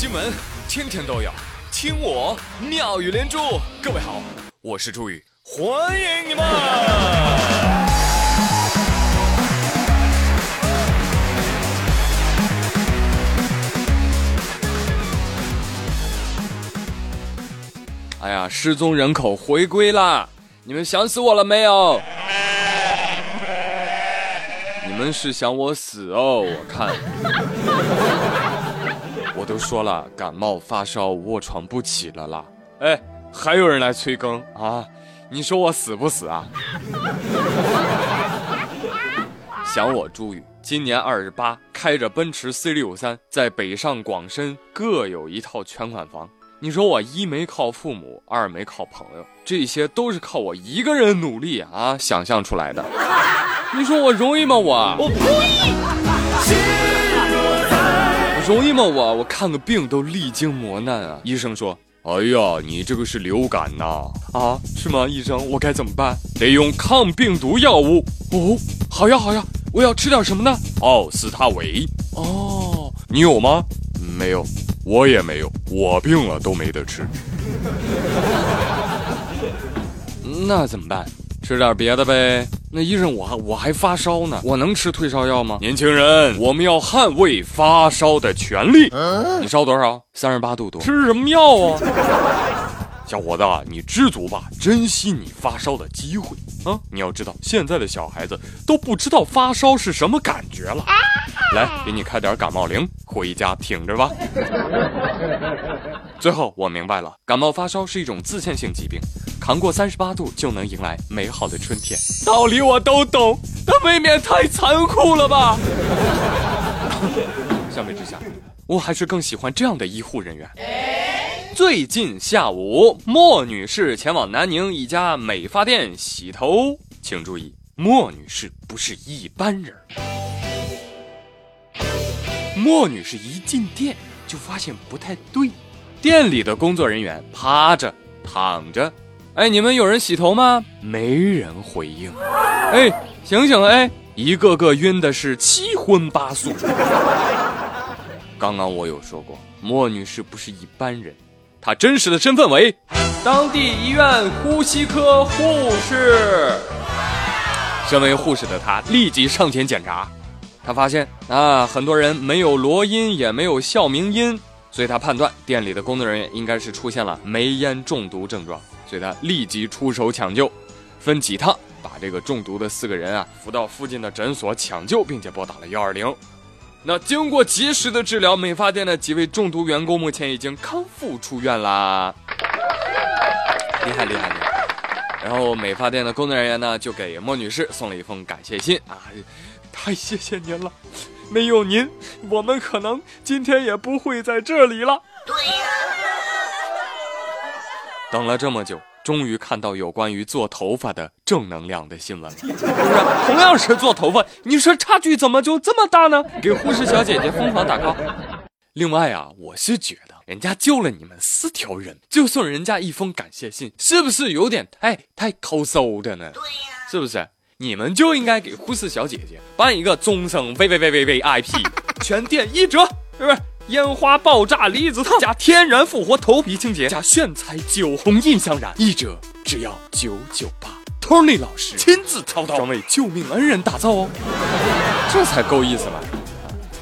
新闻天天都有，听我妙语连珠。各位好，我是朱宇，欢迎你们！哎呀，失踪人口回归啦！你们想死我了没有？你们是想我死哦？我看。我都说了，感冒发烧，卧床不起了啦。哎，还有人来催更啊？你说我死不死啊？想我朱宇，今年二十八，开着奔驰 C 六三，在北上广深各有一套全款房。你说我一没靠父母，二没靠朋友，这些都是靠我一个人努力啊想象出来的。你说我容易吗？我我呸！容易吗？我我看个病都历经磨难啊！医生说：“哎呀，你这个是流感呐！啊，是吗？医生，我该怎么办？得用抗病毒药物哦。好呀，好呀，我要吃点什么呢？奥司他韦。哦，你有吗？没有，我也没有。我病了都没得吃。那怎么办？吃点别的呗。”那医生，我还我还发烧呢，我能吃退烧药吗？年轻人，我们要捍卫发烧的权利。你烧多少？三十八度多。吃什么药啊？小伙子，你知足吧，珍惜你发烧的机会啊！你要知道，现在的小孩子都不知道发烧是什么感觉了。来，给你开点感冒灵，回家挺着吧。最后，我明白了，感冒发烧是一种自限性疾病。扛过三十八度就能迎来美好的春天，道理我都懂，但未免太残酷了吧？相比之下，我还是更喜欢这样的医护人员。最近下午，莫女士前往南宁一家美发店洗头，请注意，莫女士不是一般人。莫女士一进店就发现不太对，店里的工作人员趴着、躺着。哎，你们有人洗头吗？没人回应。哎，醒醒！哎，一个个晕的是七荤八素。刚刚我有说过，莫女士不是一般人，她真实的身份为当地医院呼吸科护士。身为护士的她立即上前检查，她发现啊，很多人没有罗音，也没有哮鸣音，所以她判断店里的工作人员应该是出现了煤烟中毒症状。所以他立即出手抢救，分几趟把这个中毒的四个人啊扶到附近的诊所抢救，并且拨打了幺二零。那经过及时的治疗，美发店的几位中毒员工目前已经康复出院啦，厉害厉害厉害！然后美发店的工作人员呢就给莫女士送了一封感谢信啊，太谢谢您了，没有您，我们可能今天也不会在这里了。对呀。等了这么久，终于看到有关于做头发的正能量的新闻了。不是，同样是做头发，你说差距怎么就这么大呢？给护士小姐姐疯狂打 call。另外啊，我是觉得人家救了你们四条人，就送人家一封感谢信，是不是有点太太抠搜的呢？对呀，是不是？你们就应该给护士小姐姐办一个终生 V V V V V I P，全店一折，是不是？烟花爆炸离子烫加天然复活头皮清洁加炫彩酒红印象染，一折只要九九八。Tony 老师亲自操刀，专为救命恩人打造哦，这才够意思吧？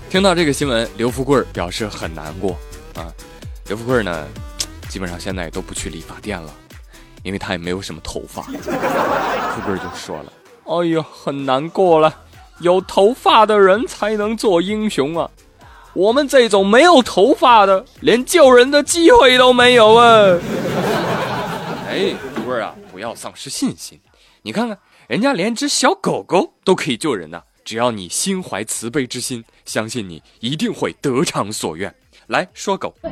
听到这个新闻，刘富贵表示很难过啊。刘富贵呢，基本上现在也都不去理发店了，因为他也没有什么头发。富贵就说了：“哎呀，很难过了，有头发的人才能做英雄啊。”我们这种没有头发的，连救人的机会都没有啊！哎，徒儿啊，不要丧失信心。你看看，人家连只小狗狗都可以救人呐！只要你心怀慈悲之心，相信你一定会得偿所愿。来说狗。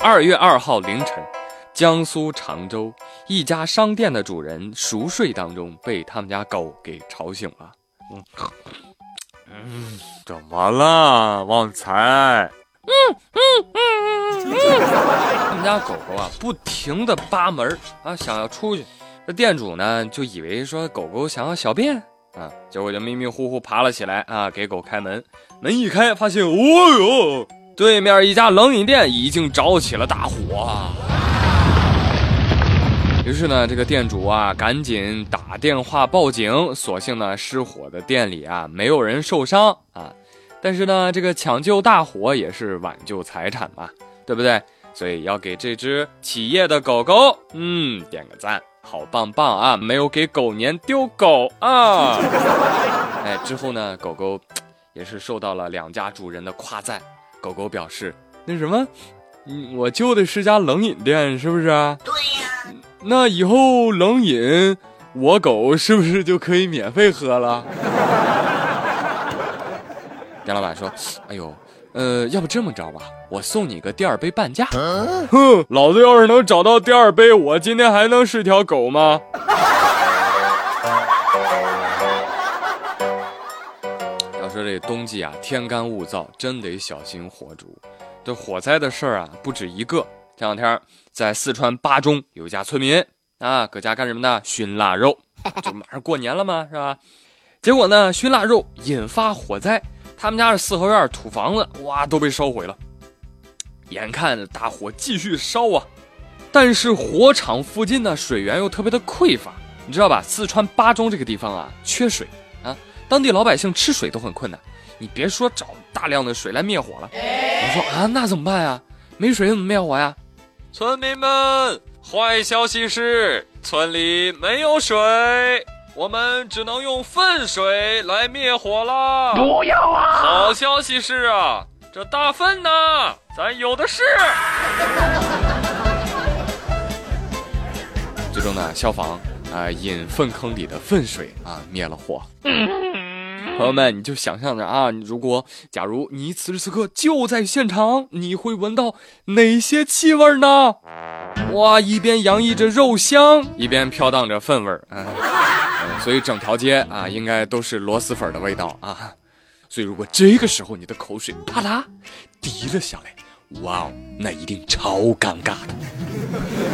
二月二号凌晨，江苏常州一家商店的主人熟睡当中被他们家狗给吵醒了。嗯。嗯，怎么了，旺财？嗯嗯。嗯嗯他们家狗狗啊，不停的扒门啊，想要出去。这店主呢，就以为说狗狗想要小便啊，结果就迷迷糊糊爬了起来啊，给狗开门。门一开，发现，哦哟，对面一家冷饮店已经着起了大火。于是呢，这个店主啊，赶紧打电话报警。所幸呢，失火的店里啊，没有人受伤啊。但是呢，这个抢救大火也是挽救财产嘛，对不对？所以要给这只企业的狗狗，嗯，点个赞，好棒棒啊！没有给狗年丢狗啊！哎，之后呢，狗狗也是受到了两家主人的夸赞。狗狗表示：“那什么，嗯，我救的是家冷饮店，是不是？”那以后冷饮，我狗是不是就可以免费喝了？店老板说：“哎呦，呃，要不这么着吧，我送你个第二杯半价。”哼，老子要是能找到第二杯，我今天还能是条狗吗？要说这冬季啊，天干物燥，真得小心火烛。这火灾的事儿啊，不止一个。前两天在四川巴中有一家村民啊，搁家干什么呢？熏腊肉，这马上过年了嘛，是吧？结果呢，熏腊肉引发火灾，他们家的四合院土房子哇都被烧毁了。眼看大火继续烧啊，但是火场附近呢水源又特别的匮乏，你知道吧？四川巴中这个地方啊缺水啊，当地老百姓吃水都很困难，你别说找大量的水来灭火了。我说啊，那怎么办呀？没水怎么灭火呀？村民们，坏消息是村里没有水，我们只能用粪水来灭火了。不要啊！好消息是啊，这大粪呢，咱有的是。最终呢，消防啊引粪坑里的粪水啊灭了火。朋友们，你就想象着啊，如果假如你此时此刻就在现场，你会闻到哪些气味呢？哇，一边洋溢着肉香，一边飘荡着粪味儿啊，所以整条街啊，应该都是螺蛳粉的味道啊。所以如果这个时候你的口水啪啦滴了下来，哇哦，那一定超尴尬的。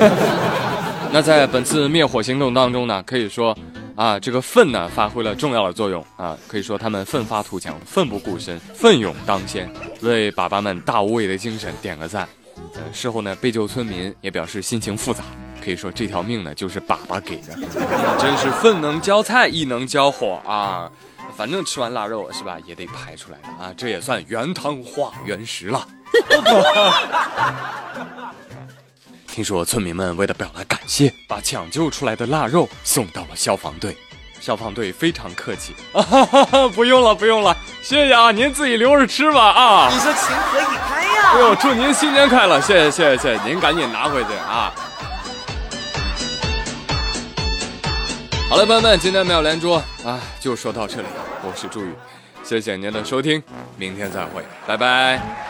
那在本次灭火行动当中呢，可以说。啊，这个粪呢发挥了重要的作用啊，可以说他们奋发图强，奋不顾身，奋勇当先，为粑粑们大无畏的精神点个赞。呃，事后呢，被救村民也表示心情复杂，可以说这条命呢就是粑粑给的，真是粪能浇菜，亦能浇火啊。反正吃完腊肉是吧，也得排出来的啊，这也算原汤化原食了。听说村民们为了表达感谢，把抢救出来的腊肉送到了消防队。消防队非常客气，啊哈哈，不用了，不用了，谢谢啊，您自己留着吃吧啊。你说情何以堪呀？哎呦，祝您新年快乐，谢谢谢谢谢谢，您赶紧拿回去啊。好了，朋友们，今天没有连珠啊，就说到这里了。我是朱宇，谢谢您的收听，明天再会，拜拜。